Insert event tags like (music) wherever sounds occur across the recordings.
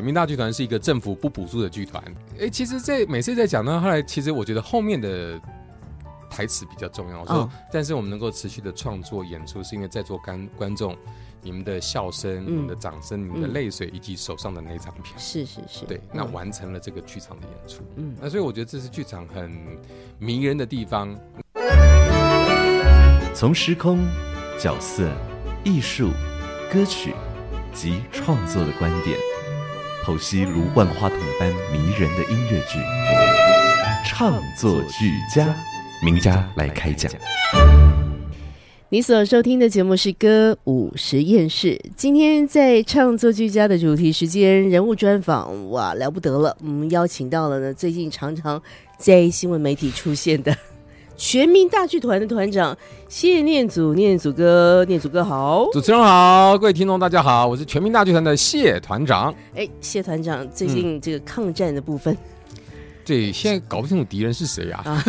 全民大剧团是一个政府不补助的剧团。哎，其实，在每次在讲到，后来其实我觉得后面的台词比较重要。说，但是我们能够持续的创作演出，是因为在座观观众，你们的笑声、你们的掌声、你们的泪水，以及手上的那张票，是是是，对，那完成了这个剧场的演出。嗯，那所以我觉得这是剧场很迷人的地方。从时空、角色、艺术、歌曲及创作的观点。剖析如万花筒般迷人的音乐剧，唱作俱佳，名家来开讲。你所收听的节目是歌舞实验室。今天在唱作俱佳的主题时间，人物专访，哇，了不得了！我们邀请到了呢，最近常常在新闻媒体出现的。全民大剧团的团长谢念祖，念祖哥，念祖哥好，主持人好，各位听众大家好，我是全民大剧团的谢团长。哎，谢团长，最近这个抗战的部分，对，现在搞不清楚敌人是谁啊，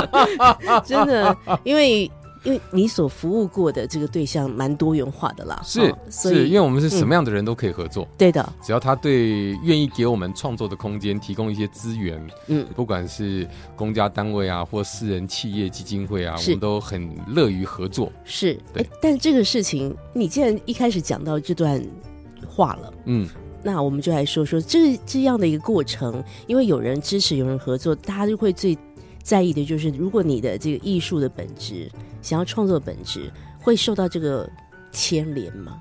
(laughs) 真的，因为。因为你所服务过的这个对象蛮多元化的啦，是，是因为我们是什么样的人都可以合作，对的，只要他对愿意给我们创作的空间，提供一些资源，嗯，不管是公家单位啊，或私人企业基金会啊，我们都很乐于合作。是，对。但这个事情，你既然一开始讲到这段话了，嗯，那我们就来说说这这样的一个过程，因为有人支持，有人合作，大家就会最。在意的就是，如果你的这个艺术的本质，想要创作本质，会受到这个牵连吗？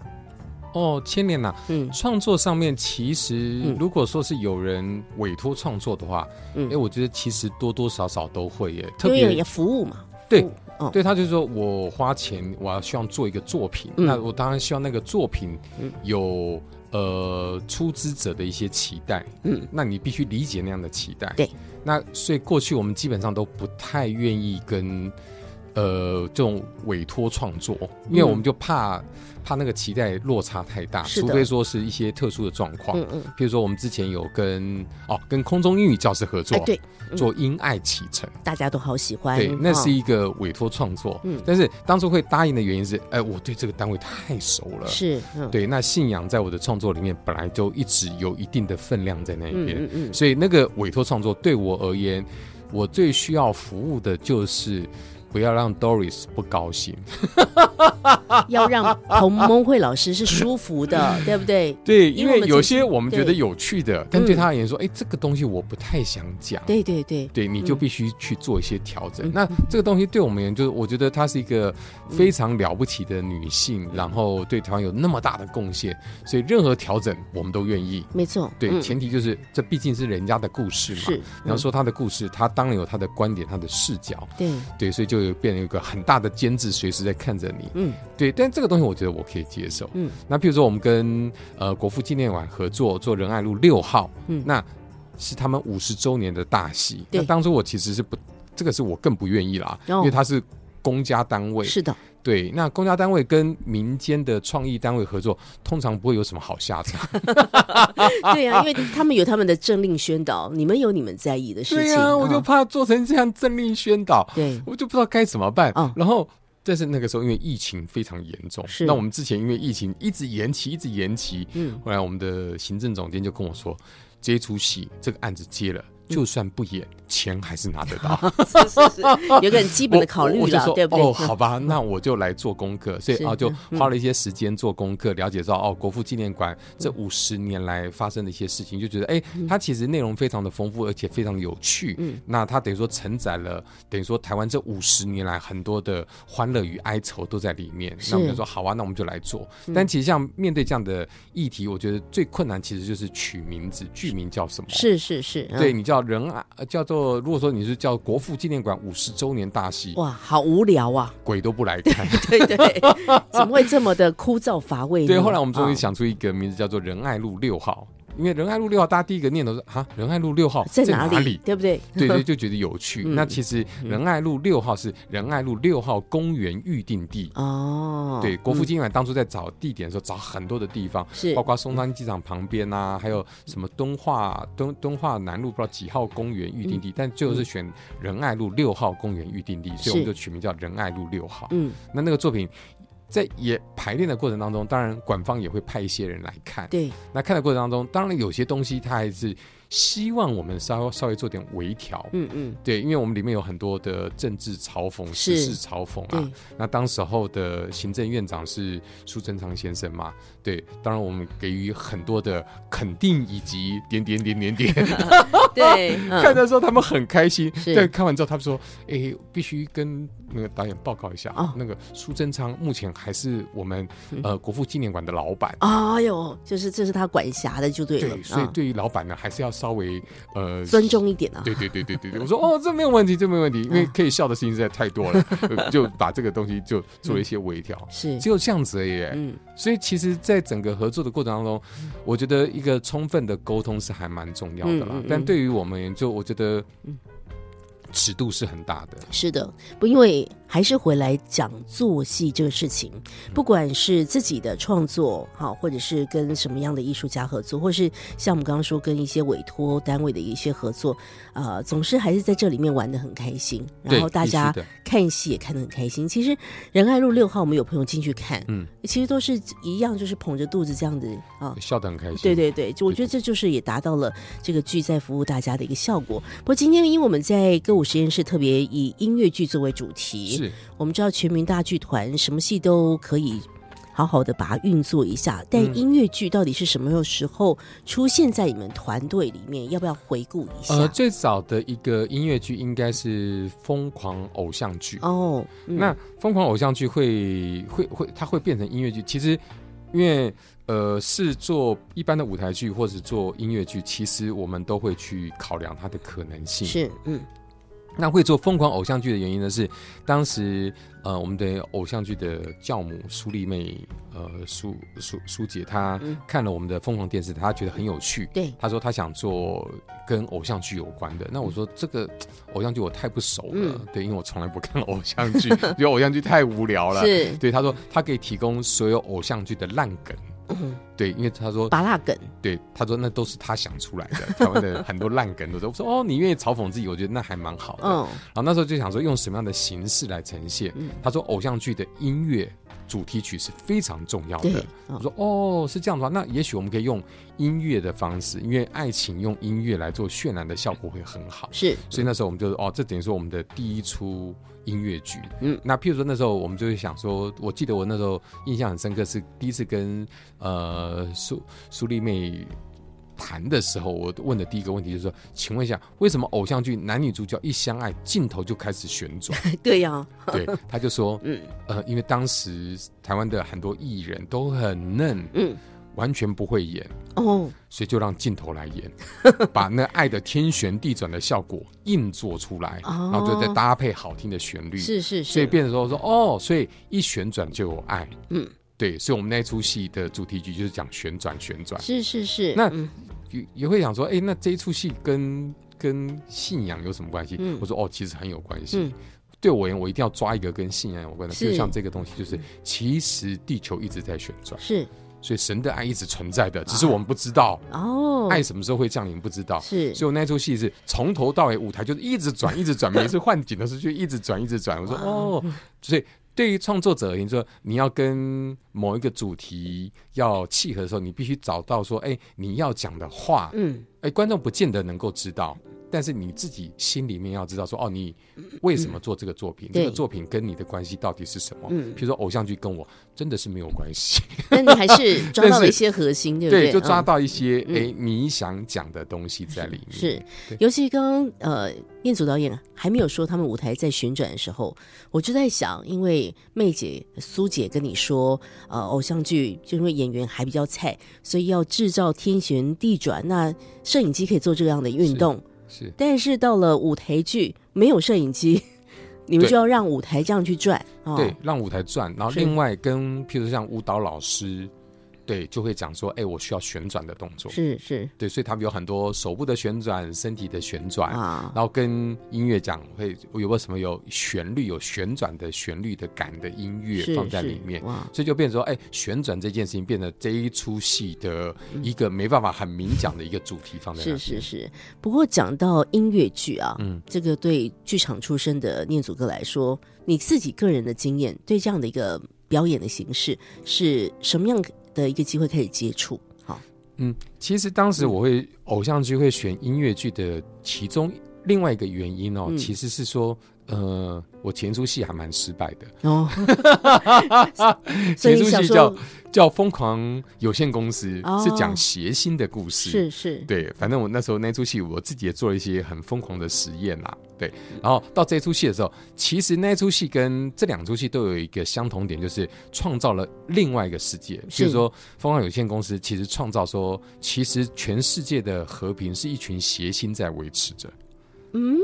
哦，牵连呐。嗯，创作上面其实，如果说是有人委托创作的话，嗯，哎，我觉得其实多多少少都会耶。特别有服务嘛。对，对他就是说我花钱，我要希望做一个作品，那我当然希望那个作品有呃出资者的一些期待。嗯，那你必须理解那样的期待。对。那所以过去我们基本上都不太愿意跟，呃，这种委托创作，因为我们就怕。怕那个期待落差太大，除非说是一些特殊的状况。嗯嗯，譬如说我们之前有跟哦跟空中英语教师合作，对，做因爱启程，大家都好喜欢。对，那是一个委托创作。嗯，但是当初会答应的原因是，哎，我对这个单位太熟了。是，对，那信仰在我的创作里面本来就一直有一定的分量在那一边。嗯嗯，所以那个委托创作对我而言，我最需要服务的就是。不要让 Doris 不高兴，要让彭蒙慧老师是舒服的，(laughs) 对不对？对，因为有些我们觉得有趣的，但对他而言说，哎，这个东西我不太想讲。对对对，对，你就必须去做一些调整。那这个东西对我们而言，就是我觉得她是一个非常了不起的女性，然后对台湾有那么大的贡献，所以任何调整我们都愿意。没错，对，前提就是这毕竟是人家的故事嘛。是，你要说她的故事，她当然有她的观点，她的视角。对对，所以就。变成一个很大的监制，随时在看着你。嗯，对，但这个东西我觉得我可以接受。嗯，那譬如说我们跟呃国父纪念馆合作做仁爱路六号，嗯，那是他们五十周年的大戏。那当初我其实是不，这个是我更不愿意啦，因为他是公家单位。是的。对，那公家单位跟民间的创意单位合作，通常不会有什么好下场。(laughs) 对呀，因为他们有他们的政令宣导，你们有你们在意的事情。对呀，我就怕做成这样政令宣导，对我就不知道该怎么办。然后，但是那个时候因为疫情非常严重，那我们之前因为疫情一直延期，一直延期。嗯，后来我们的行政总监就跟我说，这出戏这个案子接了。就算不演，钱还是拿得到。是 (laughs) 是是，(laughs) 有个很基本的考虑了，对不对？哦，好吧，那我就来做功课，所以啊，就花了一些时间做功课，了解到哦，国父纪念馆这五十年来发生的一些事情，就觉得哎，它其实内容非常的丰富，而且非常有趣。嗯，那它等于说承载了，等于说台湾这五十年来很多的欢乐与哀愁都在里面。那我们就说好啊，那我们就来做。但其实像面对这样的议题，我觉得最困难其实就是取名字，剧名叫什么？是是是，对你叫。仁爱叫做，如果说你是叫国父纪念馆五十周年大戏，哇，好无聊啊，鬼都不来看。(laughs) 对对，怎么会这么的枯燥乏味？(laughs) 对，后来我们终于想出一个名字，叫做仁爱路六号。因为仁爱路六号，大家第一个念头是啊，仁爱路六号在哪里？对不对？对对，就觉得有趣。那其实仁爱路六号是仁爱路六号公园预定地哦。对，国父纪念馆当初在找地点的时候，找很多的地方，是包括松山机场旁边啊，还有什么敦化敦敦化南路不知道几号公园预定地，但最后是选仁爱路六号公园预定地，所以我们就取名叫仁爱路六号。嗯，那那个作品。在也排练的过程当中，当然馆方也会派一些人来看。对，那看的过程当中，当然有些东西他还是。希望我们稍稍微做点微调，嗯嗯，对，因为我们里面有很多的政治嘲讽、时事嘲讽啊。那当时候的行政院长是苏贞昌先生嘛？对，当然我们给予很多的肯定以及点点点点点。(laughs) 对，看的时候他们很开心。对，看完之后他们说：“哎，必须跟那个导演报告一下，那个苏贞昌目前还是我们呃国父纪念馆的老板。”哎呦，就是这是他管辖的，就对了。所以对于老板呢，还是要。稍微呃尊重一点啊，对对对对对对，我说哦，这没有问题，这没有问题，因为可以笑的事情实在太多了，(laughs) 就把这个东西就做了一些微调，是只有这样子而已。嗯，所以其实，在整个合作的过程当中，我觉得一个充分的沟通是还蛮重要的啦。但对于我们，就我觉得。尺度是很大的，是的，不因为还是回来讲做戏这个事情，不管是自己的创作好，或者是跟什么样的艺术家合作，或是像我们刚刚说跟一些委托单位的一些合作，呃，总是还是在这里面玩的很开心，然后大家看戏也看得很开心。其实仁爱路六号，我们有朋友进去看，嗯，其实都是一样，就是捧着肚子这样子啊，笑得很开心。对对对，就我觉得这就是也达到了这个剧在服务大家的一个效果。不过今天因为我们在歌舞。实验室特别以音乐剧作为主题，是我们知道全民大剧团什么戏都可以好好的把它运作一下，但音乐剧到底是什么时候出现在你们团队里面？要不要回顾一下？呃，最早的一个音乐剧应该是《疯狂偶像剧》哦。那《疯狂偶像剧》会会会，它会变成音乐剧？其实因为呃，是做一般的舞台剧或者做音乐剧，其实我们都会去考量它的可能性。是，嗯。那会做疯狂偶像剧的原因呢？是当时呃，我们的偶像剧的教母苏丽妹，呃，苏苏苏姐，她看了我们的疯狂电视，她觉得很有趣。对，她说她想做跟偶像剧有关的。那我说这个偶像剧我太不熟了，对，因为我从来不看偶像剧，(laughs) 觉得偶像剧太无聊了。是，对，她说她可以提供所有偶像剧的烂梗。对，因为他说拔蜡梗，对，他说那都是他想出来的，(laughs) 台湾的很多烂梗都是。我说哦，你愿意嘲讽自己，我觉得那还蛮好的。嗯，然后那时候就想说用什么样的形式来呈现。他说偶像剧的音乐主题曲是非常重要的。我说哦，是这样的话，那也许我们可以用音乐的方式，因为爱情用音乐来做渲染的效果会很好。是，所以那时候我们就哦，这等于说我们的第一出。音乐剧，嗯，那譬如说那时候我们就会想说，我记得我那时候印象很深刻，是第一次跟呃苏苏丽妹谈的时候，我问的第一个问题就是说，请问一下，为什么偶像剧男女主角一相爱，镜头就开始旋转？(laughs) 对呀，对，他就说，嗯，呃，因为当时台湾的很多艺人都很嫩，嗯。完全不会演。哦，所以就让镜头来演，(laughs) 把那爱的天旋地转的效果硬做出来，然后就再搭配好听的旋律，是是是，所以变成说说哦，所以一旋转就有爱，嗯，对，所以我们那出戏的主题曲就是讲旋转旋转，是是是。那也也会想说，哎，那这一出戏跟跟信仰有什么关系？我说哦，其实很有关系。对我而言，我一定要抓一个跟信仰有关的，就像这个东西，就是其实地球一直在旋转，是。所以神的爱一直存在的，只是我们不知道哦。爱什么时候会降临，不知道。是，所以我那出戏是从头到尾，舞台就是一直转，一直转，每次换景的时候就一直转，一直转。我说哦，所以对于创作者而言，说你要跟某一个主题要契合的时候，你必须找到说，哎，你要讲的话，嗯，哎，观众不见得能够知道。但是你自己心里面要知道，说哦，你为什么做这个作品？这个作品跟你的关系到底是什么？嗯，比如说偶像剧跟我真的是没有关系。但你还是 (laughs) 抓到了一些核心，对不对？对就抓到一些哎你想讲的东西在里面。是，尤其刚刚呃，彦祖导演还没有说他们舞台在旋转的时候，我就在想，因为妹姐苏姐跟你说，呃，偶像剧就因为演员还比较菜，所以要制造天旋地转，那摄影机可以做这样的运动。是，但是到了舞台剧没有摄影机，(laughs) 你们就要让舞台这样去转，对，让舞台转。然后另外跟譬如像舞蹈老师，对，就会讲说，哎，我需要旋转的动作，是是，对，所以他们有很多手部的旋转、身体的旋转啊，然后跟音乐讲会有没有什么有旋律、有旋转的旋律的感的音乐放在里面，所以就变成说，哎，旋转这件事情变得这一出戏的一个没办法很明讲的一个主题放在。是是是，不过讲到音乐剧啊，嗯，这个对剧场出身的念祖哥来说，你自己个人的经验，对这样的一个表演的形式是什么样？的一个机会可以接触，好，嗯，其实当时我会偶像剧会选音乐剧的其中另外一个原因哦，其实是说，呃，我前出戏还蛮失败的。哦，(laughs) 前出戏叫。叫疯狂有限公司是讲谐星的故事，是是，对，反正我那时候那出戏我自己也做了一些很疯狂的实验啦，对，然后到这出戏的时候，其实那出戏跟这两出戏都有一个相同点，就是创造了另外一个世界，就是说疯狂有限公司其实创造说，其实全世界的和平是一群谐星在维持着，嗯。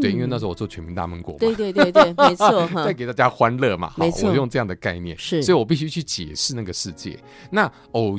对，因为那时候我做全民大闷锅嘛，对对对对，(laughs) 没错，再给大家欢乐嘛，没错，我用这样的概念，是，所以我必须去解释那个世界。那偶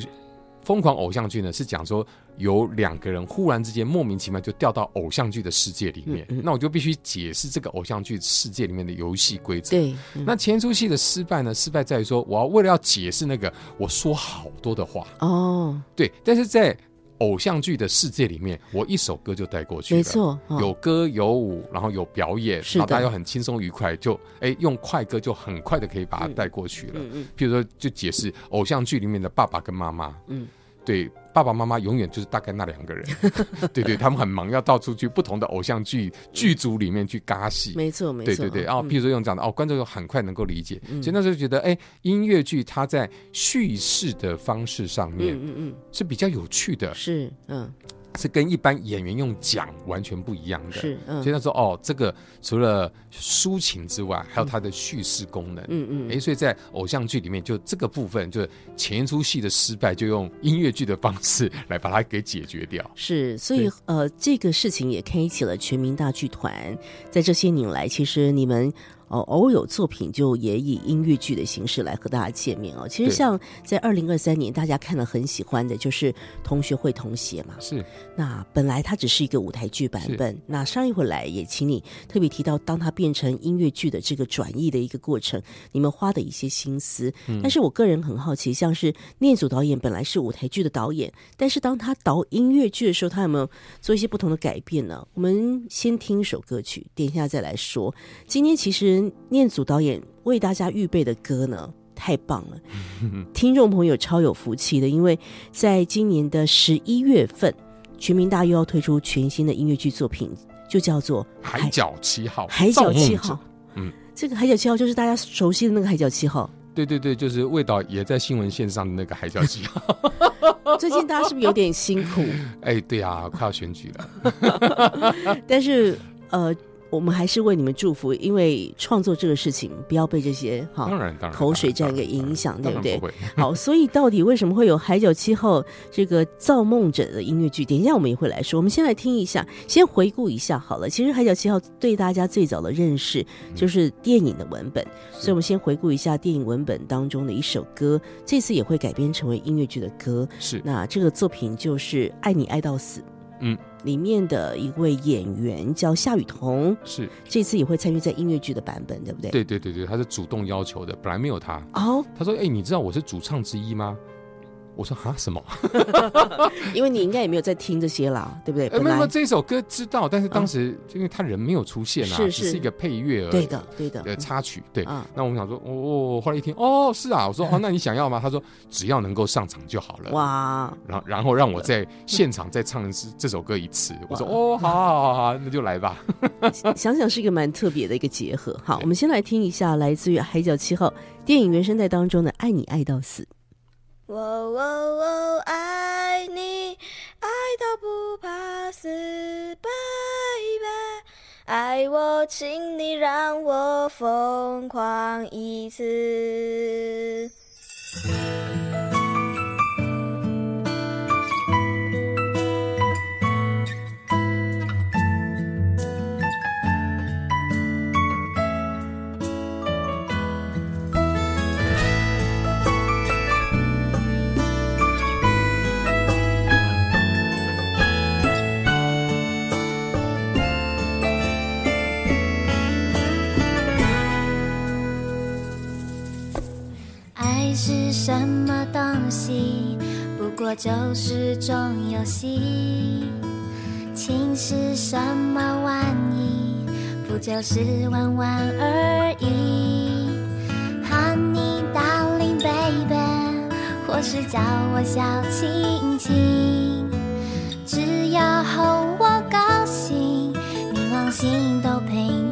疯狂偶像剧呢，是讲说有两个人忽然之间莫名其妙就掉到偶像剧的世界里面，那我就必须解释这个偶像剧世界里面的游戏规则。对，那前出戏的失败呢，失败在于说，我要为了要解释那个，我说好多的话。哦，对，但是在。偶像剧的世界里面，我一首歌就带过去了。没错，有歌有舞，然后有表演，然后大家又很轻松愉快，就哎用快歌就很快的可以把它带过去了。嗯嗯，譬如说，就解释偶像剧里面的爸爸跟妈妈。嗯。对，爸爸妈妈永远就是大概那两个人，(laughs) 对对，他们很忙，要到处去不同的偶像剧剧组里面去嘎戏，没错没错，对对对。然后，譬如说用这样的哦，观众又很快能够理解，所以那时候觉得，哎，音乐剧它在叙事的方式上面，嗯嗯，是比较有趣的，是嗯。是跟一般演员用讲完全不一样的，是，所以他说哦，这个除了抒情之外，还有它的叙事功能，嗯嗯，哎，所以在偶像剧里面，就这个部分，就是前一出戏的失败，就用音乐剧的方式来把它给解决掉。是，所以呃，这个事情也开启了全民大剧团，在这些年来，其实你们。哦，偶有作品就也以音乐剧的形式来和大家见面哦。其实像在二零二三年，大家看了很喜欢的就是同学会同学嘛。是。那本来它只是一个舞台剧版本，那上一回来也请你特别提到，当它变成音乐剧的这个转译的一个过程，你们花的一些心思。嗯。但是我个人很好奇，像是念祖导演本来是舞台剧的导演，但是当他导音乐剧的时候，他有没有做一些不同的改变呢？我们先听一首歌曲，等一下再来说。今天其实。念祖导演为大家预备的歌呢，太棒了！(laughs) 听众朋友超有福气的，因为在今年的十一月份，全民大又要推出全新的音乐剧作品，就叫做《海角七号》。海角七号，嗯，这个海角七号就是大家熟悉的那个海角七号。对对对，就是味道也在新闻线上的那个海角七号。(laughs) 最近大家是不是有点辛苦？(laughs) 哎，对啊，快要选举了。但是呃。我们还是为你们祝福，因为创作这个事情不要被这些哈口水战给影响，对不对？(laughs) 好，所以到底为什么会有《海角七号》这个造梦者的音乐剧？等一下我们也会来说。我们先来听一下，先回顾一下好了。其实《海角七号》对大家最早的认识就是电影的文本，所以我们先回顾一下电影文本当中的一首歌，这次也会改编成为音乐剧的歌。是，那这个作品就是《爱你爱到死》。嗯。里面的一位演员叫夏雨桐，是这次也会参与在音乐剧的版本，对不对？对对对对，他是主动要求的，本来没有他。哦，他说：“哎，你知道我是主唱之一吗？”我说啊，什么？(laughs) 因为你应该也没有在听这些啦，对不对？没有，这首歌知道，但是当时因为他人没有出现啊，只是一个配乐而已。对的，对的。呃，插曲，对。那我们想说，哦，后来一听，哦，是啊。我说，哦，(laughs) 那你想要吗？他说，只要能够上场就好了。哇！然后，然后让我在现场再唱这这首歌一次。我说，哦，好好好好，那就来吧。(laughs) 想想是一个蛮特别的一个结合。好，我们先来听一下来自于《海角七号》电影原声带当中的《爱你爱到死》。我我我爱你，爱到不怕死，baby，爱我，请你让我疯狂一次。什么东西，不过就是种游戏。情是什么玩意，不就是玩玩而已。Honey darling baby，或是叫我小亲亲，只要哄我高兴，你放心都陪你。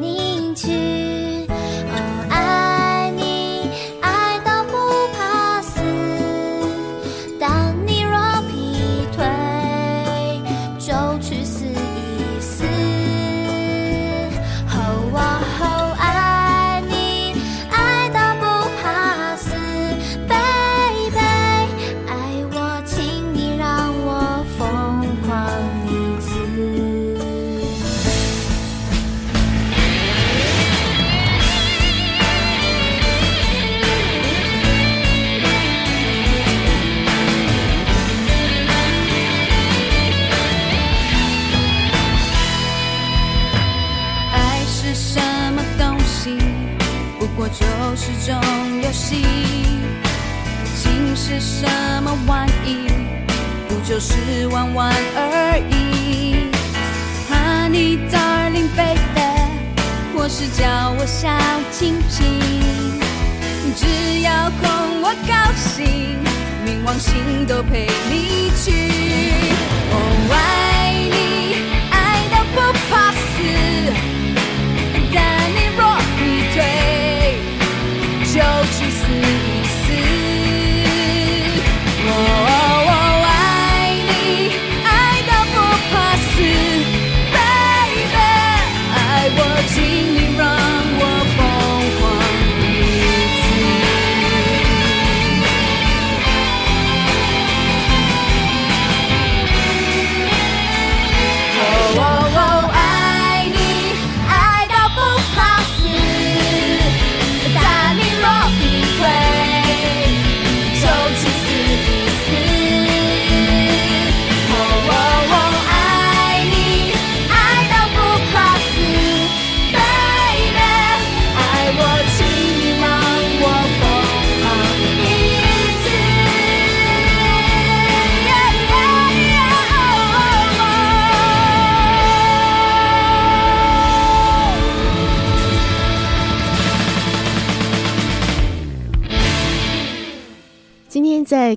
是玩玩而已，Honey darling baby，或是叫我小亲亲，只要哄我高兴，冥王星都陪你去。我爱你，爱到不怕死，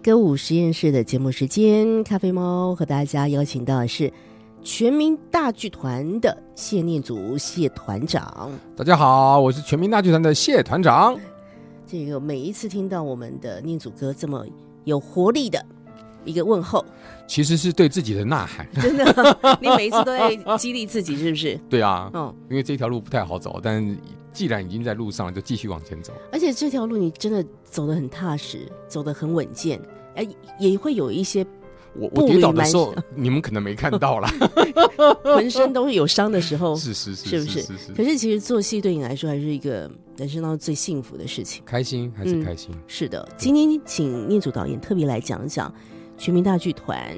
歌舞实验室的节目时间，咖啡猫和大家邀请到的是全民大剧团的谢念祖谢团长。大家好，我是全民大剧团的谢团长。这个每一次听到我们的念祖哥这么有活力的一个问候，其实是对自己的呐喊。真的，(laughs) 你每一次都在激励自己，是不是？对啊，嗯，因为这条路不太好走，但。既然已经在路上，就继续往前走。而且这条路你真的走得很踏实，走得很稳健。哎，也会有一些我我跌倒的时候，(laughs) 你们可能没看到啦，(laughs) 浑身都是有伤的时候。(laughs) 是是是，是不是？可是其实做戏对你来说还是一个人生当中最幸福的事情。开心还是开心？是的。今天请念祖导演特别来讲讲全民大剧团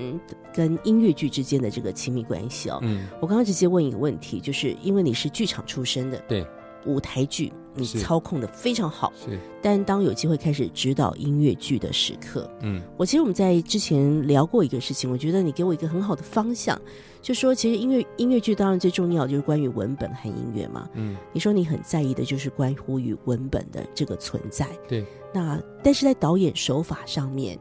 跟音乐剧之间的这个亲密关系哦。嗯，我刚刚直接问一个问题，就是因为你是剧场出身的，对。舞台剧你操控的非常好，是。但当有机会开始指导音乐剧的时刻，嗯，我其实我们在之前聊过一个事情，我觉得你给我一个很好的方向，就说其实音乐音乐剧当然最重要就是关于文本和音乐嘛，嗯，你说你很在意的就是关乎于文本的这个存在，对。那但是在导演手法上面。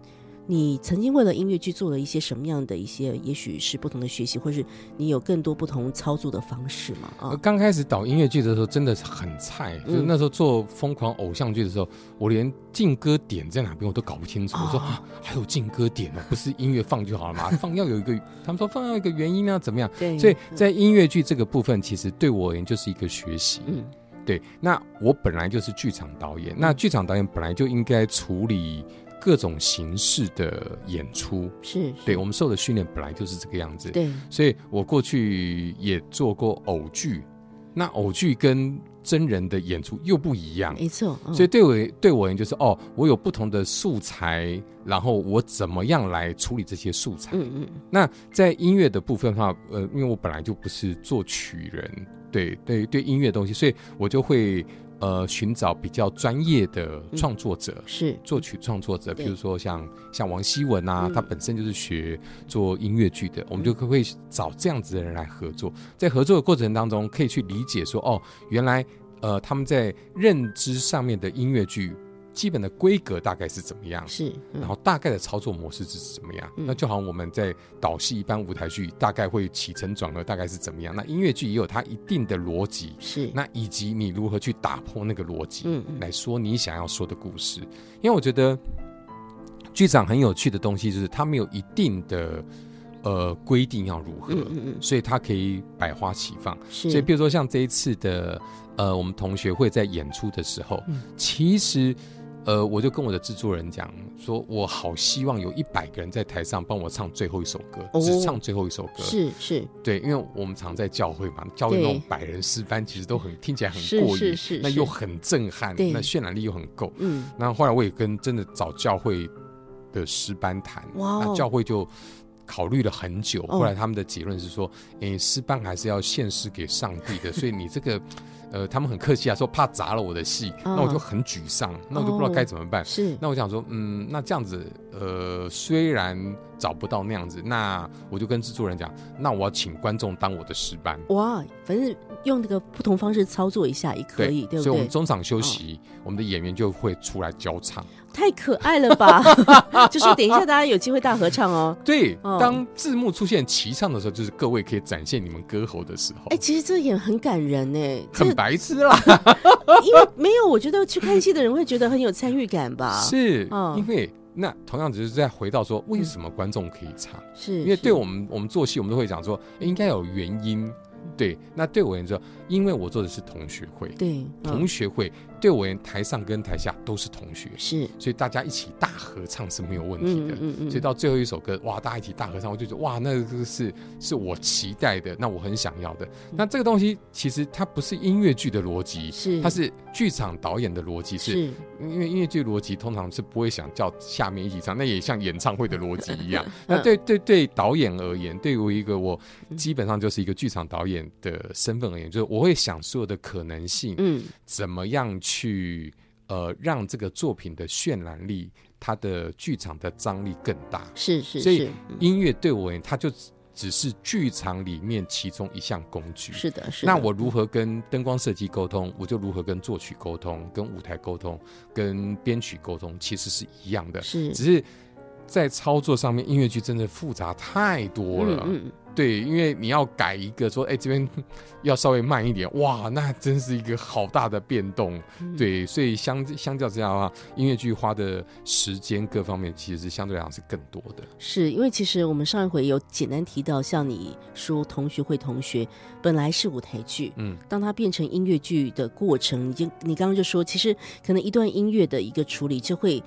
你曾经为了音乐剧做了一些什么样的一些，也许是不同的学习，或是你有更多不同操作的方式吗？啊，刚开始导音乐剧的时候真的是很菜，就是那时候做疯狂偶像剧的时候，我连进歌点在哪边我都搞不清楚。我说啊，还有进歌点呢，不是音乐放就好了嘛？(laughs) 放要有一个，他们说放要一个原因啊，怎么样？对，所以在音乐剧这个部分，其实对我而言就是一个学习。嗯，对。那我本来就是剧场导演，那剧场导演本来就应该处理。各种形式的演出。是对我们受的训练本来就是这个样子，对，所以我过去也做过偶剧，那偶剧跟真人的演出又不一样，没错，所以对我对我而言就是哦，我有不同的素材，然后我怎么样来处理这些素材？嗯嗯，那在音乐的部分的话，呃，因为我本来就不是作曲人，对对对，音乐东西，所以我就会呃寻找比较专业的创作者，是。作曲创作者，对。比如说像像王希文啊，嗯。他本身就是学做音乐剧的，我们就会找这样子的人来合作，在合作的过程当中，可以去理解说，哦，原来呃他们在认知上面的音乐剧基本的规格大概是怎么样，是，嗯然后大概的操作模式是怎么样？嗯那就好像我们在导戏一般舞台剧大概会起承转合大概是怎么样？那音乐剧也有它一定的逻辑，是，那以及你如何去打破那个逻辑，嗯嗯来说你想要说的故事。因为我觉得剧场很有趣的东西就是它没有一定的呃规定要如何，嗯嗯嗯，所以它可以百花齐放。是，所以，比如说像这一次的呃，我们同学会在演出的时候，嗯其实呃，我就跟我的制作人讲说，我好希望有一百个人在台上帮我唱最后一首歌，哦只唱最后一首歌。是是对，因为我们常在教会嘛，教会那种百人诗班其实都很听起来很过瘾，是是是那又很震撼，那渲染力又很够。嗯那后来我也跟真的找教会的诗班谈，那教会就考虑了很久，哦后来他们的结论是说，诶，诗班还是要献诗给上帝的，所以你这个。呃，他们很客气啊，说怕砸了我的戏，哦那我就很沮丧，那我就不知道该怎么办。是，那我想说，嗯，那这样子，呃，虽然找不到那样子，那我就跟制作人讲，那我要请观众当我的师班，哇，反正用那个不同方式操作一下也可以，对不对？所以我们中场休息，我们的演员就会出来教唱。太可爱了吧！(laughs) 就是等一下大家有机会大合唱哦。对，哦当字幕出现齐唱的时候，就是各位可以展现你们歌喉的时候。哎，其实这也很感人呢，这很白痴啦，(laughs) 因为没有，我觉得去看戏的人会觉得很有参与感吧？(laughs) 是嗯因为那同样只是在回到说，为什么观众可以唱？是，因为对我们我们做戏，我们都会讲说，诶应该有原因。对，那对我而言说，因为我做的是同学会，对同学会对我而言，台上跟台下都是同学，是。所以大家一起大合唱是没有问题的。嗯嗯所以到最后一首歌，哇，大家一起大合唱，我就觉得哇，那个是是我期待的，那我很想要的。那这个东西其实它不是音乐剧的逻辑，是。它是剧场导演的逻辑，是是。因为音乐剧逻辑通常是不会想叫下面一起唱，那也像演唱会的逻辑一样。(laughs) 嗯。那对对对导演而言，对于一个我基本上就是一个剧场导演的身份而言，就是我会想所有的可能性，嗯怎么样去呃让这个作品的渲染力、它的剧场的张力更大。是是所以音乐对我而言，它就只只是剧场里面其中一项工具。是的是的。那我如何跟灯光设计沟通，我就如何跟作曲沟通、跟舞台沟通、跟编曲沟通，其实是一样的，是只是在操作上面，音乐剧真的复杂太多了。嗯嗯对，因为你要改一个说，哎，这边要稍微慢一点，哇，那真是一个好大的变动。嗯对，所以相相较之下的话，音乐剧花的时间各方面其实是相对来讲是更多的。是因为其实我们上一回有简单提到，像你说同学会同学本来是舞台剧，嗯，当它变成音乐剧的过程，你就你刚刚就说，其实可能一段音乐的一个处理就会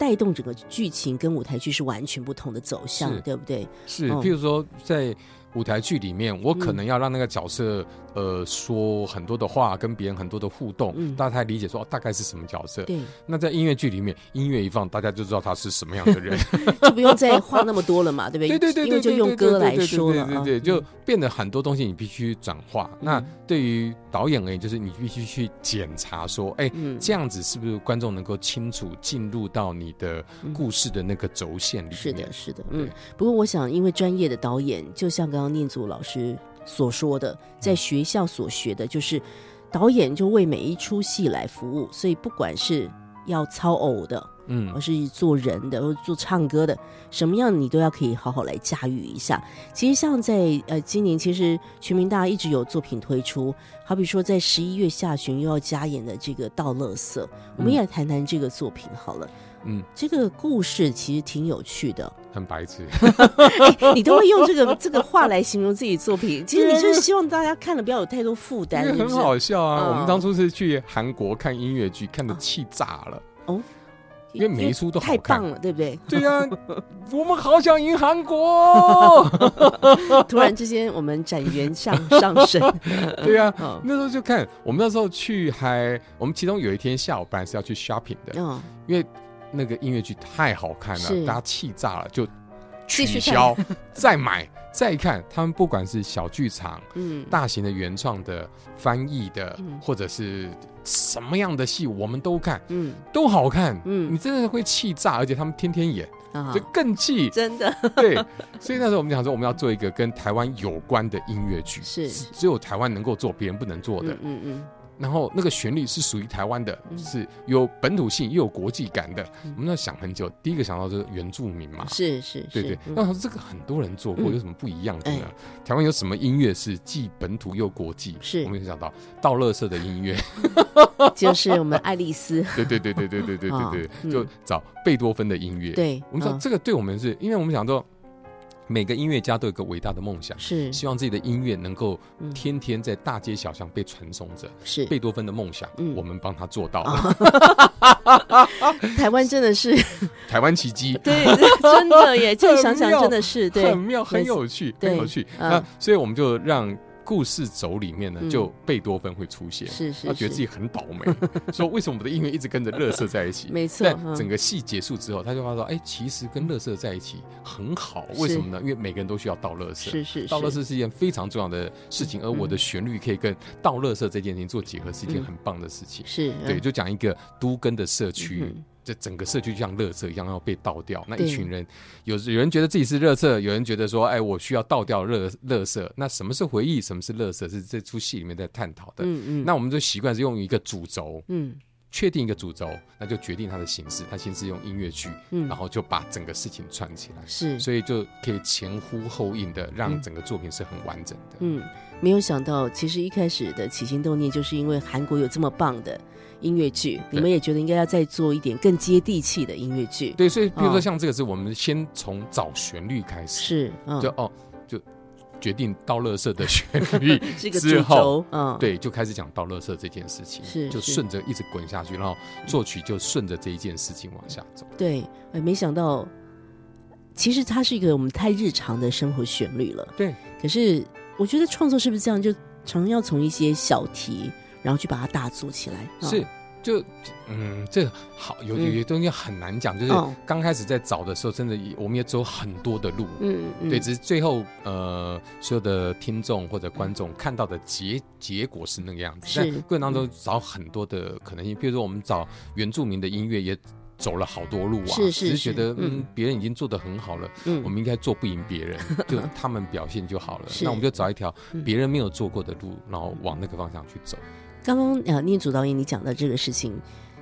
带动整个剧情跟舞台剧是完全不同的走向，对不对？是，哦譬如说在舞台剧里面，我可嗯。能要让那个角色、呃说很多的话，跟别人很多的互动，嗯大家才理解说、哦、大概是什么角色。对，那在音乐剧里面，音乐一放，大家就知道他是什么样的人。(laughs) 就不用再画那么多了嘛，(laughs) 对不对？对对对对，因为就用歌来说了啊，对对对，就嗯变得很多东西你必须转化。那对于导演而言，就是你必须去检查说，哎，嗯这样子是不是观众能够清楚进入到你的故事的那个轴线里面？是的，是的，嗯。不过我想，因为专业的导演，就像刚刚念祖老师所说的，在学校所学的，就是导演就为每一出戏来服务，所以不管是要操偶的，嗯而是做人的，或做唱歌的，什么样你都要可以好好来驾驭一下。其实像在呃今年，其实全民大一直有作品推出，好比说在十一月下旬又要加演的这个《倒垃圾》，我们也来谈谈这个作品好了。嗯，这个故事其实挺有趣的，很白痴。(laughs) 哎你都会用这个这个话来形容自己作品。其实你就是希望大家看了不要有太多负担，很？好笑啊！嗯我们当初是去韩国看音乐剧，看的气炸了。哦，因为每一出都太棒了，对不对？对呀、(laughs) 我们好想赢韩国。(laughs) 突然之间，我们展元上上升，对呀、嗯那时候就看我们那时候去还，我们其中有一天下午本来是要去 shopping 的，嗯，因为那个音乐剧太好看了，大家气炸了，就取消。(laughs) 再买，再看他们不管是小剧场、嗯，大型的原创的、翻译的，嗯。或者是什么样的戏，我们都看，嗯。都好看。嗯。你真的会气炸，而且他们天天演，啊就，更气。真的。对，所以那时候我们讲说，我们要做一个跟台湾有关的音乐剧，是。只有台湾能够做，别人不能做的。嗯嗯然后那个旋律是属于台湾的，嗯是有本土性又有国际感的。我们要想很久，第一个想到就是原住民嘛嗯，，是是是，对对。嗯那我说这个很多人做过，嗯有什么不一样的呢哎？台湾有什么音乐是既本土又国际？是我们就想到倒乐色的音乐，(laughs) 就是我们爱丽丝，对对对对对对对哦对对，嗯就找贝多芬的音乐。，对，嗯我们说这个对我们是因为我们想说。每个音乐家都有个伟大的梦想，是希望自己的音乐能够嗯天天在大街小巷被传颂着。是贝多芬的梦想，嗯我们帮他做到啊了。(laughs) 台湾真的是台湾奇迹，(laughs) 对，真的耶！这样想想真的是对 (laughs) 很，妙，很有趣，很有趣。嗯那所以我们就让故事轴里面呢嗯，就贝多芬会出现，是是是他觉得自己很倒霉，(laughs) 说为什么我们的音乐一直跟着乐色在一起？没错但嗯。整个戏结束之后，他就发现说，哎，其实跟乐色在一起很好，为什么呢？因为每个人都需要倒乐色。是是倒乐，色是一件非常重要的事情，而我的旋律可以跟倒乐色这件事情做结合，是一件嗯。很棒的事情。是对，嗯就讲一个都根的社区，嗯这整个社区就像垃圾一样要被倒掉。那一群人，有有人觉得自己是垃圾，有人觉得说，哎，我需要倒掉垃垃圾。那什么是回忆？什么是垃圾？是这出戏里面在探讨的。嗯嗯，那我们就习惯是用一个主轴，嗯确定一个主轴，那就决定它的形式。它先是用音乐剧，嗯然后就把整个事情串起来，是，所以就可以前呼后应的让嗯整个作品是很完整的。嗯，没有想到，其实一开始的起心动念，就是因为韩国有这么棒的音乐剧，你们也觉得应该要再做一点更接地气的音乐剧，对，所以比如哦说像这个是我们先从找旋律开始，是，嗯，就哦就决定倒垃圾的旋律 (laughs) 这个之后，嗯，，对，就开始讲倒垃圾这件事情，是就是。顺着一直滚下去，然后作曲就顺着这一件事情往下走。对，哎，没想到，其实它是一个我们太日常的生活旋律了。对，可是我觉得创作是不是这样，就常要从一些小题，然后去把它大做起来？啊是，就嗯，这好有有嗯些东西很难讲，就是哦刚开始在找的时候，真的我们也走很多的路。嗯嗯，对，只是最后呃，所有的听众或者观众看到的结结果是那个样子，是但过程当中找很多的可能性，比如说我们找原住民的音乐也走了好多路啊，是是只是觉得是嗯嗯，别人已经做得很好了，嗯我们应该做不赢别人，(laughs) 就他们表现就好了。那我们就找一条嗯别人没有做过的路，然后往那个方向去走。刚刚呃，念祖导演你讲到这个事情，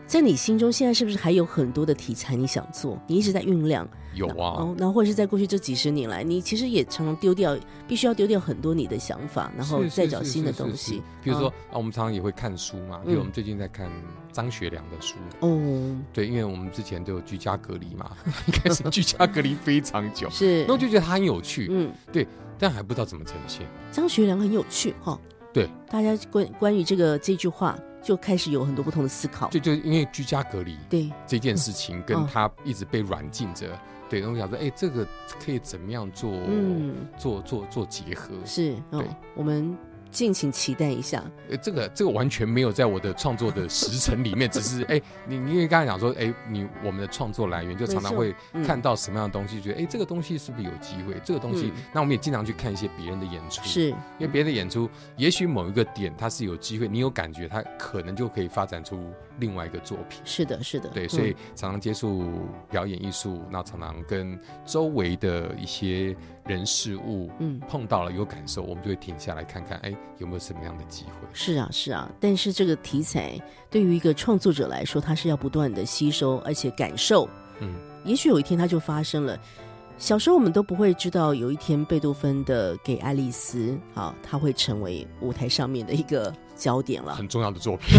在你心中现在是不是还有很多的题材你想做？你一直在酝酿，有啊，哦，然后或者是在过去这几十年来，你其实也常常丢掉，必须要丢掉很多你的想法，然后再找新的是是是是东西。比如说哦啊，我们常常也会看书嘛，因为我们最近在看张学良的书。哦，对，因为我们之前都有居家隔离嘛，一开始居家隔离非常久，是那我就觉得他很有趣，嗯，对但还不知道怎么呈现。张学良很有趣哈。对，大家关关于这个这句话就开始有很多不同的思考。就就因为居家隔离对，这件事情，跟嗯他一直被软禁着，对，然后我想说，哎，这个可以怎么样做？嗯，做做做结合？是哦对，我们敬请期待一下。呃，这个这个完全没有在我的创作的时程里面，只是 (laughs) 哎，你你因为刚才讲说，哎，你我们的创作来源就常常会嗯看到什么样的东西，觉得哎，这个东西是不是有机会？这个东西嗯，那我们也经常去看一些别人的演出，是，因为别人的演出，也许某一个点它是有机会，你有感觉，它可能就可以发展出另外一个作品。是的，是的，对，嗯所以常常接触表演艺术，那常常跟周围的一些人事物嗯。碰到了有感受，我们就会停下来看看，哎，有没有什么样的机会？是啊，是啊，但是这个题材对于一个创作者来说，他是要不断的吸收，而且感受。嗯，也许有一天它就发生了。小时候我们都不会知道，有一天贝多芬的《给爱丽丝》好，它会成为舞台上面的一个焦点了。很重要的作品。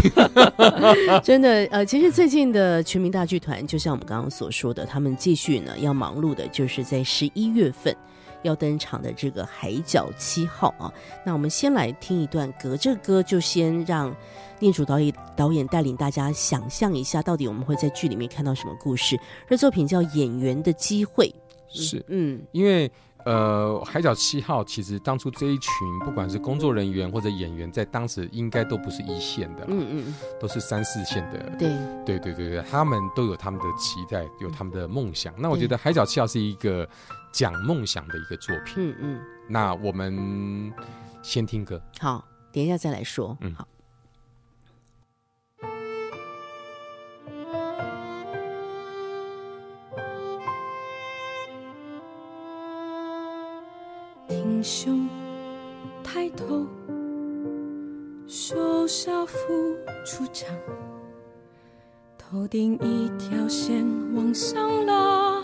(laughs) 真的，呃，其实最近的全民大剧团，就像我们刚刚所说的，他们继续呢要忙碌的，就是在十一月份要登场的这个《海角七号》啊。那我们先来听一段歌，这个歌就先让念主导演导演带领大家想象一下，到底我们会在剧里面看到什么故事。这作品叫《演员的机会》，是嗯因为呃，《海角七号》其实当初这一群不管是工作人员或者演员，在当时应该都不是一线的，嗯嗯，都是三四线的。对，对对对对，他们都有他们的期待，有他们的梦想。那我觉得《海角七号》是一个讲梦想的一个作品。嗯嗯。那我们先听歌，好，等一下再来说。嗯，好。挺胸，抬头，手小腹出场，头顶一条线往上拉，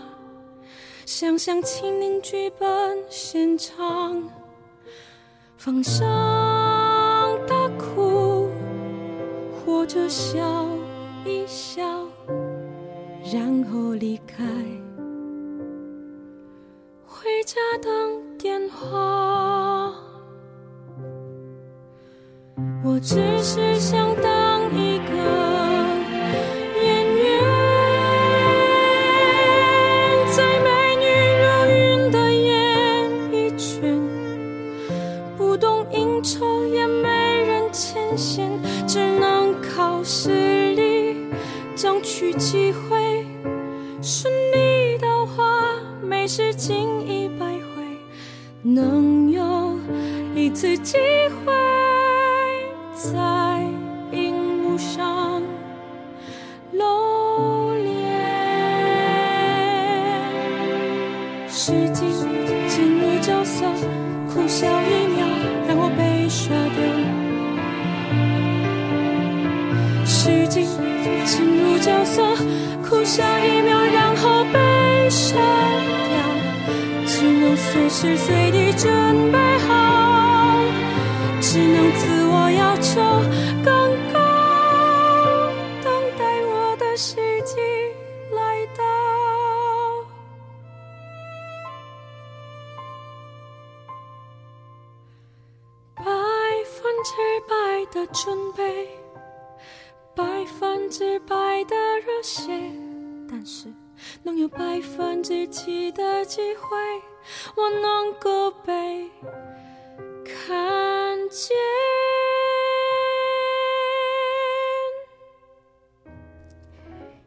想象亲临剧本现场，放声大哭，或者笑一笑，然后离开，回家等。电话，我只是想当一个演员，在美女如云的演艺圈，不懂应酬也没人牵线，只能靠实力争取机会。能有一次机会再随时随地准备好，只能自我要求更高，等待我的时机来到。百分之百的准备，百分之百的热血，但是能有百分之七的机会。我能够被看见。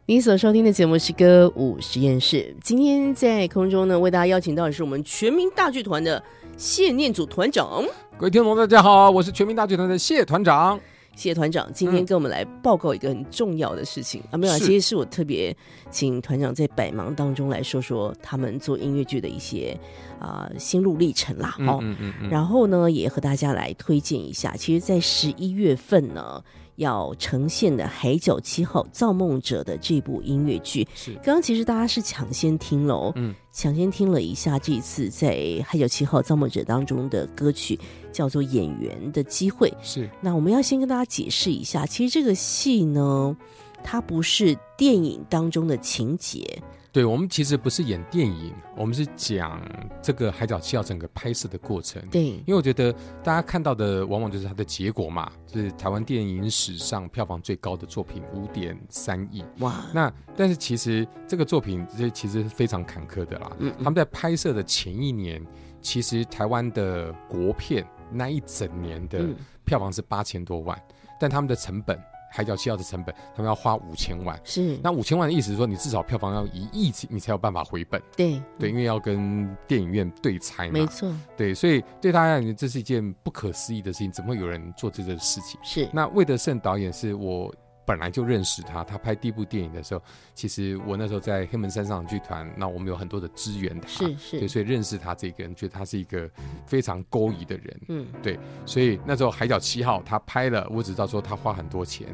您所收听的节目是歌舞实验室。今天在空中呢，为大家邀请到的是我们全民大剧团的谢念祖团长。各位听众，大家好，我是全民大剧团的谢团长。谢谢团长今天跟我们来报告一个很重要的事情。啊，没有，其实是我特别请团长在百忙当中来说说他们做音乐剧的一些啊心路历程啦，哦，然后呢也和大家来推荐一下，其实，在十一月份呢。要呈现的《海角七号造梦者》的这部音乐剧，是刚刚其实大家是抢先听了哦，嗯，抢先听了一下这一次在《海角七号造梦者》当中的歌曲，叫做《演员的机会》。是，那我们要先跟大家解释一下，其实这个戏呢，它不是电影当中的情节。对我们其实不是演电影，我们是讲这个《海角七号》整个拍摄的过程。对，因为我觉得大家看到的往往就是它的结果嘛，就是台湾电影史上票房最高的作品五点三亿。哇！那但是其实这个作品这其实是非常坎坷的啦。嗯。他们在拍摄的前一年，其实台湾的国片那一整年的票房是八千多万，但他们的成本。海角七号的成本，他们要花五千万。是，那五千万的意思是说，你至少票房要一亿，你才有办法回本。对，对，因为要跟电影院对拆嘛。没错。对，所以对他而言，这是一件不可思议的事情。怎么会有人做这个事情？是。那魏德胜导演是我。本来就认识他，他拍第一部电影的时候，其实我那时候在黑门山上剧团，那我们有很多的资源，是是，所以认识他这个人，觉得他是一个非常勾引的人，嗯，对，所以那时候海角七号他拍了，我只知道说他花很多钱。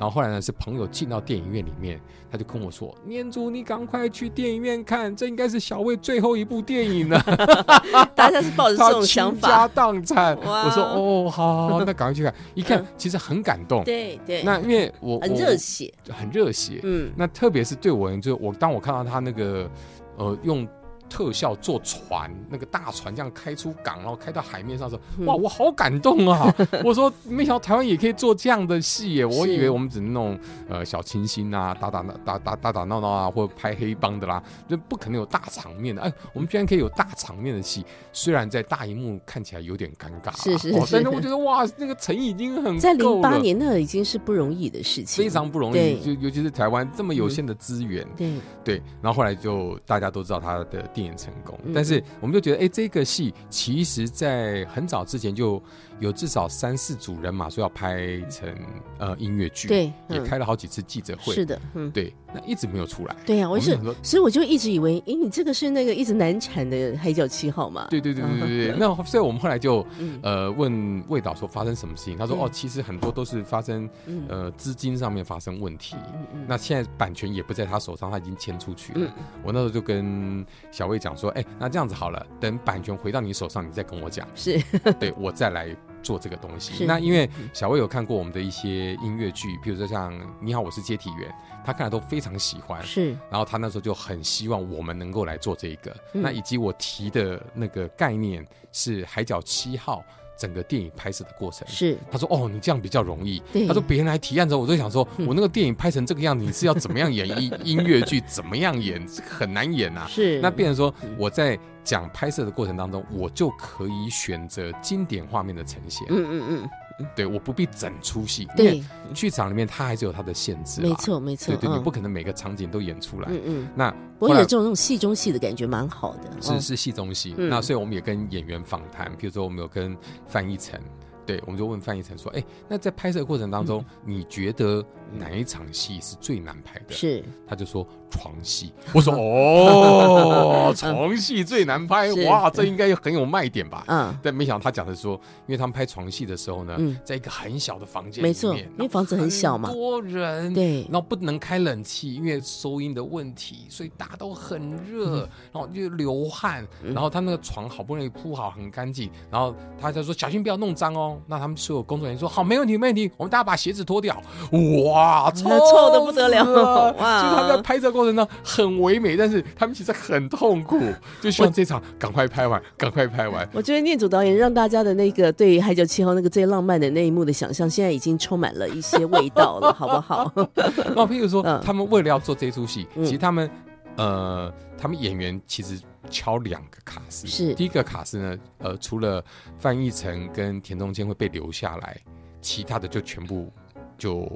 然后后来呢，是朋友进到电影院里面，他就跟我说：“念祖，你赶快去电影院看，这应该是小魏最后一部电影了。”大家是抱着这种想法，倾家荡产。我说：“哦，好，好，那赶快去看。”一看，其实很感动。对对。那因为我很热血，很热血。嗯。那特别是对我，就我当我看到他那个，呃，用特效坐船，那个大船这样开出港，然后开到海面上的时候，哇，我好感动啊！(laughs) 我说没想到台湾也可以做这样的戏耶，我以为我们只能那种呃小清新啊，打打打打打打闹闹啊，或者拍黑帮的啦，就不可能有大场面的。哎，我们居然可以有大场面的戏，虽然在大荧幕看起来有点尴尬，是是是，但是我觉得哇，那个诚意已经很在零八年那已经是不容易的事情，非常不容易，就尤其是台湾这么有限的资源，对。对，然后后来就大家都知道他的电影成功，但是我们就觉得，哎，这个戏其实在很早之前就。有至少三四组人马说要拍成呃音乐剧，对，也开了好几次记者会，是的，嗯，对，那一直没有出来，对呀，我是，所以我就一直以为，哎，你这个是那个一直难产的海角七号嘛？对对对对对对，(laughs) 那所以我们后来就呃问魏导说发生什么事情，他说哦，其实很多都是发生呃资金上面发生问题，那现在版权也不在他手上，他已经签出去了。我那时候就跟小魏讲说，哎，那这样子好了，等版权回到你手上，你再跟我讲，是。对我再来。做这个东西，那因为小薇有看过我们的一些音乐剧，比如说像《你好，我是接体员》，他看了都非常喜欢。是，然后他那时候就很希望我们能够来做这个。那以及我提的那个概念是《海角七号》整个电影拍摄的过程。是，他说：“哦，你这样比较容易。”他说：“别人来提案之后，我就想说，我那个电影拍成这个样子，你是要怎么样演音 (laughs) 音乐剧？怎么样演？很难演啊。”是，那变成说我在。讲拍摄的过程当中，我就可以选择经典画面的呈现。嗯嗯嗯，对，我不必整出戏。对，剧场里面它还是有它的限制。没错，没错。对对，你不可能每个场景都演出来。嗯嗯。那我有这种那种戏中戏的感觉，蛮好的。是是戏中戏。那所以我们也跟演员访谈，比如说我们有跟范逸臣。对，我们就问范逸臣说：“哎，那在拍摄过程当中，你觉得哪一场戏是最难拍的？”是，他就说床戏。(laughs) 我说：“哦，床戏最难拍，哇，这应该很有卖点吧？”嗯，但没想到他讲的说，因为他们拍床戏的时候呢，在一个很小的房间，没错，因为房子很小嘛，多人，对，然后不能开冷气，因为收音的问题，所以大家都很热，然后就流汗，然后他那个床好不容易铺好很干净，然后他就说：“小心不要弄脏哦。”那他们所有工作人员说好，没问题，没问题。我们大家把鞋子脱掉，哇，臭臭的不得了！哇，就是他们在拍摄过程中很唯美，但是他们其实很痛苦，(laughs) 就希望这场赶快拍完，(laughs) 赶快拍完。我觉得念祖导演让大家的那个对《海角七号》那个最浪漫的那一幕的想象，现在已经充满了一些味道了，好不好？那 (laughs) 譬如说，他们为了要做这出戏，其实他们呃，他们演员其实。敲两个卡司，是第一个卡司呢，呃，除了范逸臣跟田中间会被留下来，其他的就全部就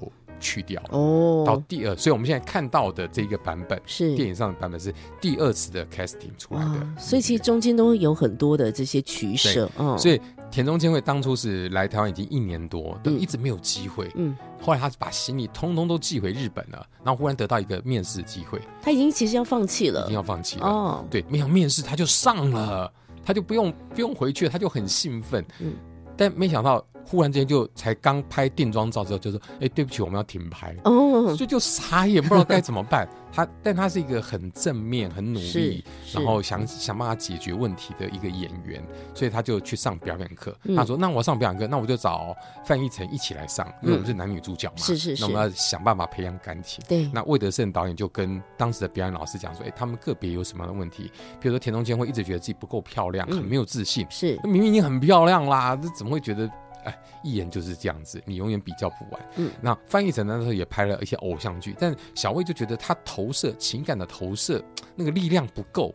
去掉了。哦，到第二，所以我们现在看到的这个版本是电影上的版本，是第二次的 casting 出来的。所以其实中间都有很多的这些取舍。嗯，所以田中千惠当初是来台湾已经一年多，都一直没有机会。嗯。后来他把行李通通都寄回日本了，然后忽然得到一个面试机会，他已经其实要放弃了，已经要放弃了。哦，对，没想面试他就上了，他就不用不用回去了，他就很兴奋。嗯，但没想到。忽然间就才刚拍定妆照之后，就说：“哎，对不起，我们要停拍。”哦，所以就傻眼，不知道该怎么办。他，但他是一个很正面、很努力，然后想想办法解决问题的一个演员，所以他就去上表演课。他说：“那我上表演课，那我就找范逸臣一起来上，因为我们是男女主角嘛。是是是，那我们要想办法培养感情。对，那魏德胜导演就跟当时的表演老师讲说：，哎，他们个别有什么样的问题？比如说田中坚会一直觉得自己不够漂亮，很没有自信。是，明明已经很漂亮啦，这怎么会觉得？”哎，一眼就是这样子，你永远比较不完。嗯，那翻译成那时候也拍了一些偶像剧，但小魏就觉得他投射情感的投射那个力量不够，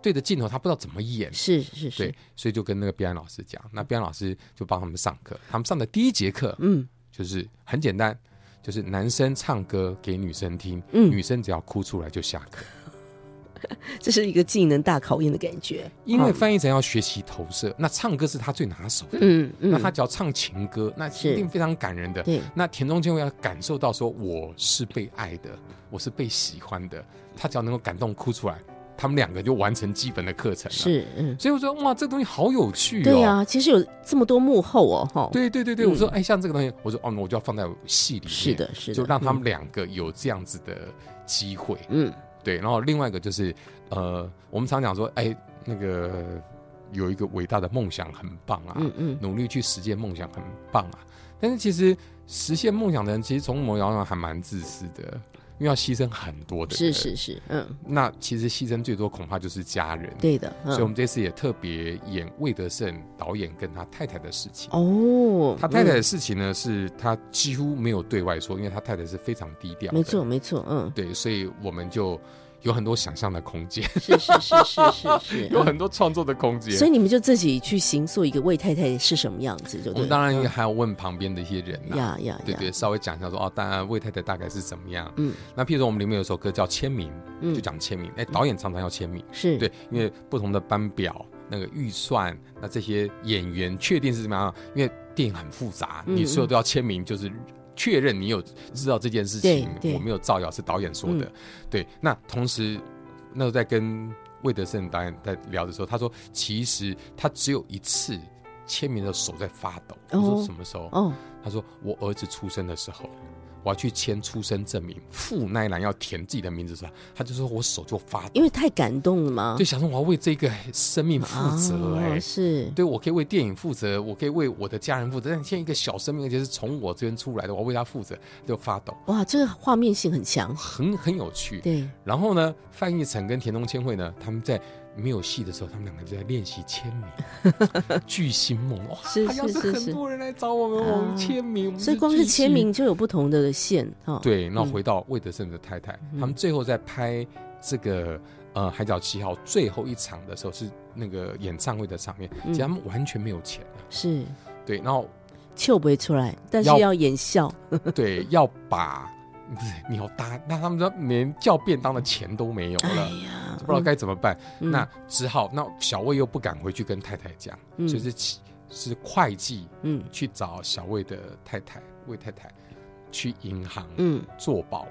对着镜头他不知道怎么演。是是是，对，所以就跟那个表演老师讲，那表演老师就帮他们上课。他们上的第一节课，嗯，就是很简单，就是男生唱歌给女生听，嗯，女生只要哭出来就下课。(laughs) 这是一个技能大考验的感觉，因为翻译成要学习投射，那唱歌是他最拿手的，嗯嗯，那他只要唱情歌，那一定非常感人的。对，那田中千惠要感受到说我是被爱的，我是被喜欢的，他只要能够感动哭出来，他们两个就完成基本的课程了。是，嗯，所以我说哇，这个东西好有趣哦。对啊，其实有这么多幕后哦，哈。对对对对，我说哎，像这个东西，我说哦，我就要放在戏里面，是的，是的，就让他们两个有这样子的机会，嗯。对，然后另外一个就是，呃，我们常讲说，哎，那个有一个伟大的梦想很棒啊，嗯嗯，努力去实现梦想很棒啊。但是其实实现梦想的人，其实从某角度上还蛮自私的，因为要牺牲很多的是人，是是是，嗯，那其实牺牲最多恐怕就是家人。对的，嗯所以我们这次也特别演魏德胜导演跟他太太的事情。哦，他太太嗯的事情呢，是他几乎没有对外说，因为他太太是非常低调。没错，没错，嗯，对，所以我们就有很多想象的空间，是是是是是是，(laughs) 有嗯很多创作的空间。所以你们就自己去形塑一个魏太太是什么样子，就当然还要问旁边的一些人呐、呀呀呀，对对，稍微讲一下说哦，当然魏太太大概是怎么样。嗯那譬如说我们里面有首歌叫《签名》，嗯就讲签名。哎，导演常常要签名，是，对，因为不同的班表、那个预算，那这些演员确定是怎么样？因为电影很复杂，嗯你所有都要签名，就是确认你有知道这件事情，我没有造谣，是导演说的。嗯对，那同时那时候在跟魏德胜导演在聊的时候，他说其实他只有一次签名的手在发抖。我哦说什么时候？哦，他说我儿子出生的时候。我要去签出生证明，父那一栏要填自己的名字的时候，他就说我手就发抖，因为太感动了嘛，就想说我要为这个生命负责哎、哦是，对我可以为电影负责，我可以为我的家人负责，但现在一个小生命，而且是从我这边出来的，我要为他负责，就发抖，哇，这个画面性很强，很很有趣。对，然后呢，范逸臣跟田中千惠呢，他们在没有戏的时候，他们两个就在练习签名，(laughs) 巨星梦哇！是要是是是。是很多人来找我们，啊我们签名，所以光是签名就有不同的线哈，对，那嗯。回到魏德胜的太太，嗯。他们最后在拍这个呃《海角七号》最后一场的时候，是那个演唱会的场面，嗯。其实他们完全没有钱啊。是。对，然后笑不会出来，但是要要演笑，(laughs) 对要把不 (laughs) 是你要搭，那他们说连叫便当的钱都没有哎了。呀，不知道该怎么办，嗯那只好那小魏又不敢回去跟太太讲，嗯。所以是是会计嗯。去找小魏的太太魏太太去银行嗯。做保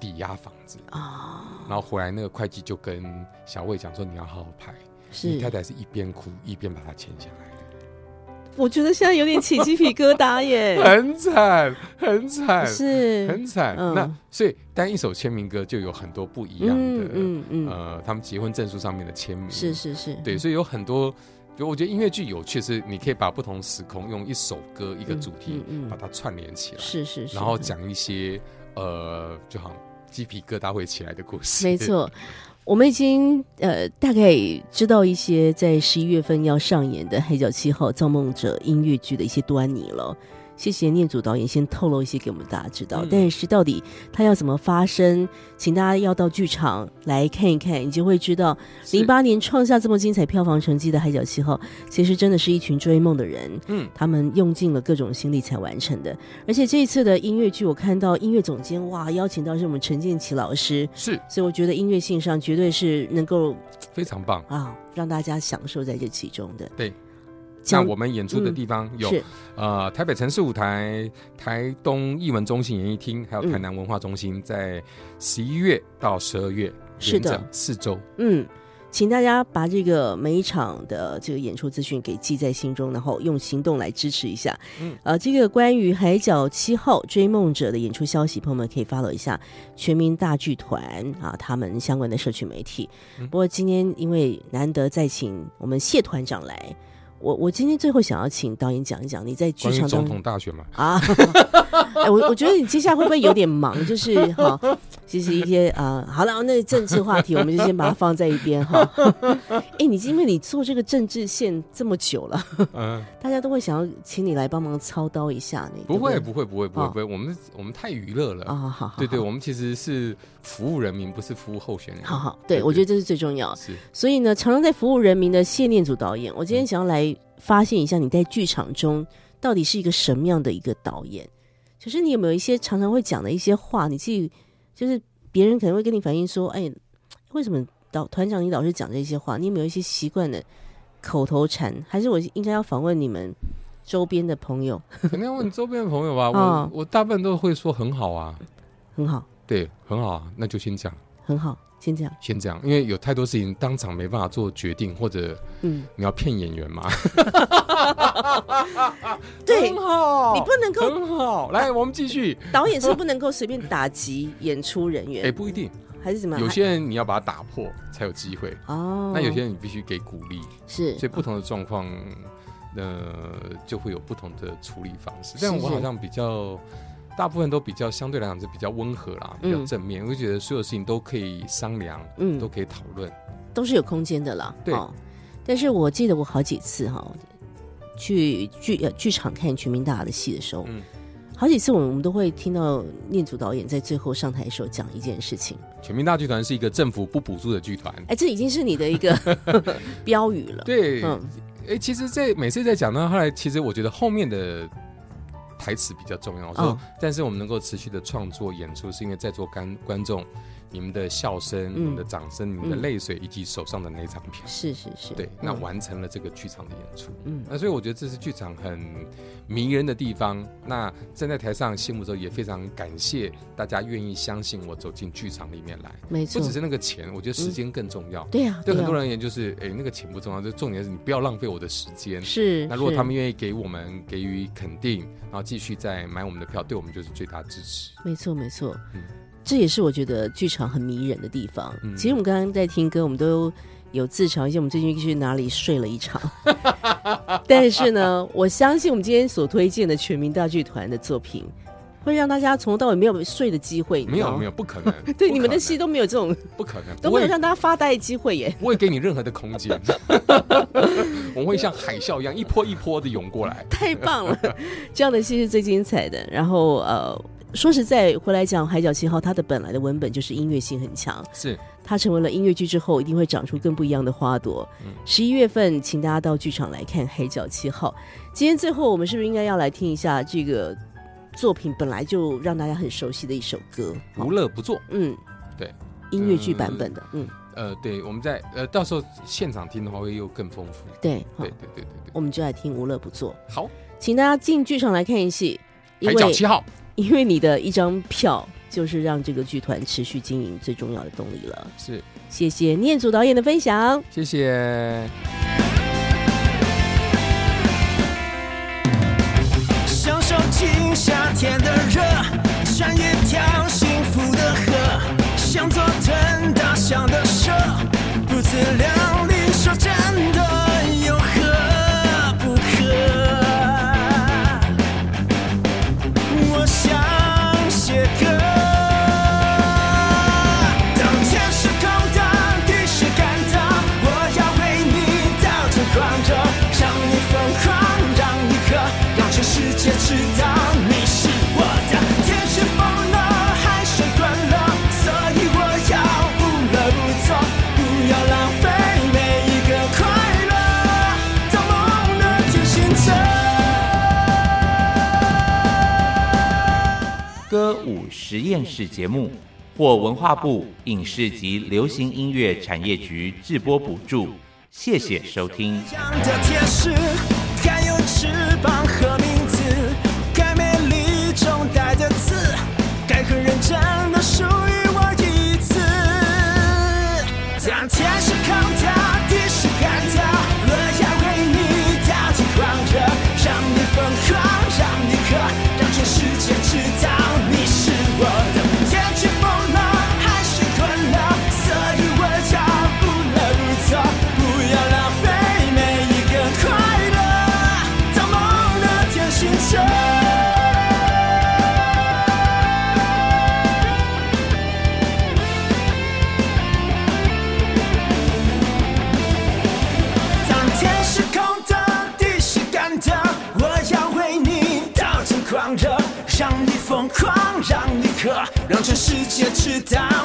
抵押房子，啊，然后回来那个会计就跟小魏讲说你要好好拍，你是太太是一边哭一边把它签下来的。我觉得现在有点起鸡皮疙瘩耶，(laughs) 很惨，很惨，是很惨。嗯。那所以单一首签名歌就有很多不一样的，嗯嗯嗯，呃，他们结婚证书上面的签名。是是是，对，所以有很多，就我觉得音乐剧有趣是，你可以把不同时空用一首歌一个主题把它串联起来，是是是，然后讲一些呃，就好像鸡皮疙瘩会起来的故事。没错，我们已经呃大概知道一些在十一月份要上演的《海角七号造梦者》音乐剧的一些端倪了。谢谢念祖导演先透露一些给我们大家知道，嗯。但是到底它要怎么发生，请大家要到剧场来看一看，你就会知道是。零八年创下这么精彩票房成绩的《海角七号》，其实真的是一群追梦的人，嗯，他们用尽了各种心力才完成的。而且这一次的音乐剧，我看到音乐总监哇，邀请到是我们陈建奇老师，是。所以我觉得音乐性上绝对是能够非常棒。啊让大家享受在这其中的。对，那我们演出的地方有、是呃台北城市舞台、台东艺文中心演艺厅，还有嗯台南文化中心，在十一月到十二月，是的连着四周。嗯，请大家把这个每一场的这个演出资讯给记在心中，然后用行动来支持一下。嗯，呃，这个关于《海角七号追梦者》的演出消息，朋友们可以 follow 一下全民大剧团啊，他们相关的社区媒体。嗯不过今天因为难得再请我们谢团长来。我我今天最后想要请导演讲一讲你在剧关于总统大选嘛，啊，(laughs) 哎，我我觉得你接下来会不会有点忙？就是 (laughs) 哈，其实一些啊、好了，那政治话题我们就先把它放在一边哈。(laughs) 哎，你因为你做这个政治线这么久了，嗯、大家都会想要请你来帮忙操刀一下你。不会，对不会，不会，不会，哦不会，我们我们太娱乐了。啊，好好，对对，我们其实是服务人民，不是服务候选人。好好，对对我觉得这是最重要。是所以呢，常常在服务人民的谢念祖导演，我今天想要来发现一下你在剧场中到底是一个什么样的一个导演。可是你有没有一些常常会讲的一些话，你自己就是别人可能会跟你反映说，哎，为什么导团长你老是讲这些话？你有没有一些习惯的口头禅？还是我应该要访问你们周边的朋友？肯定要问周边的朋友吧。哦我我大部分都会说很好啊，很好，对，很好啊，那就先讲，很好，先这样。先这样，因为有太多事情当场没办法做决定，或者嗯，你要骗演员嘛。(laughs) 对很好，你不能够很好。来，我们继续。导演是不能够随便打击演出人员，哎，不一定，还是怎么样？有些人你要把它打破才有机会，哦，那有些人你必须给鼓励。是所以不同的状况，呃，就会有不同的处理方式。但我好像比较大部分都比较相对来讲是比较温和啦，比较正面。我就觉得所有事情都可以商量，嗯，都可以讨论，都是有空间的啦。对。但是我记得我好几次哈，去剧呃剧场看全民大的戏的时候，嗯，好几次我们都会听到念祖导演在最后上台的时候讲一件事情：全民大剧团是一个政府不补助的剧团。哎，这已经是你的一个 (laughs) 标语了。对，嗯，哎，其实，在每次在讲到，后来其实我觉得后面的。台词比较重要，说，但是我们能够持续的创作演出，是因为在座观观众。你们的笑声、你们的掌声、你们的泪水，以及手上的那张票，是是是，对，那完成了这个剧场的演出。嗯，那所以我觉得这是剧场很迷人的地方。那站在台上谢幕之后，也非常感谢大家愿意相信我走进剧场里面来。没错，不只是那个钱，我觉得时间更重要。对呀，对很多人而言，就是哎，那个钱不重要，就重点是你不要浪费我的时间。是，那如果他们愿意给我们给予肯定，然后继续再买我们的票，对我们就是最大支持。没错，没错。嗯。这也是我觉得剧场很迷人的地方。其实我们刚刚在听歌，我们都有自嘲一下，我们最近去哪里睡了一场。(laughs) 但是呢，我相信我们今天所推荐的全民大剧团的作品，会让大家从头到尾没有睡的机会。没有，没有，不可能。(laughs) 对，你们的戏都没有这种，不可能，都没有让大家发呆的机会耶。不会给你任何的空间。(laughs) 我们会像海啸一样一波一波的涌过来。太棒了，这样的戏是最精彩的。然后呃。说实在，回来讲《海角七号》，它的本来的文本就是音乐性很强。是它成为了音乐剧之后，一定会长出更不一样的花朵。十一月份，请大家到剧场来看《海角七号》。今天最后，我们是不是应该要来听一下这个作品本来就让大家很熟悉的一首歌《无乐不作》？嗯，对，音乐剧版本的。嗯，呃，对，我们在呃到时候现场听的话会又更丰富。对，对，对，对，对，对，我们就来听《无乐不作》。好，请大家进剧场来看一戏，《海角七号》。因为你的一张票，就是让这个剧团持续经营最重要的动力了。是，谢谢念祖导演的分享，谢谢。享受进夏天的热，穿一条幸福的河，想做腾大象的蛇，不自量实验室节目获文化部影视及流行音乐产业局制播补助，谢谢收听。世界之大。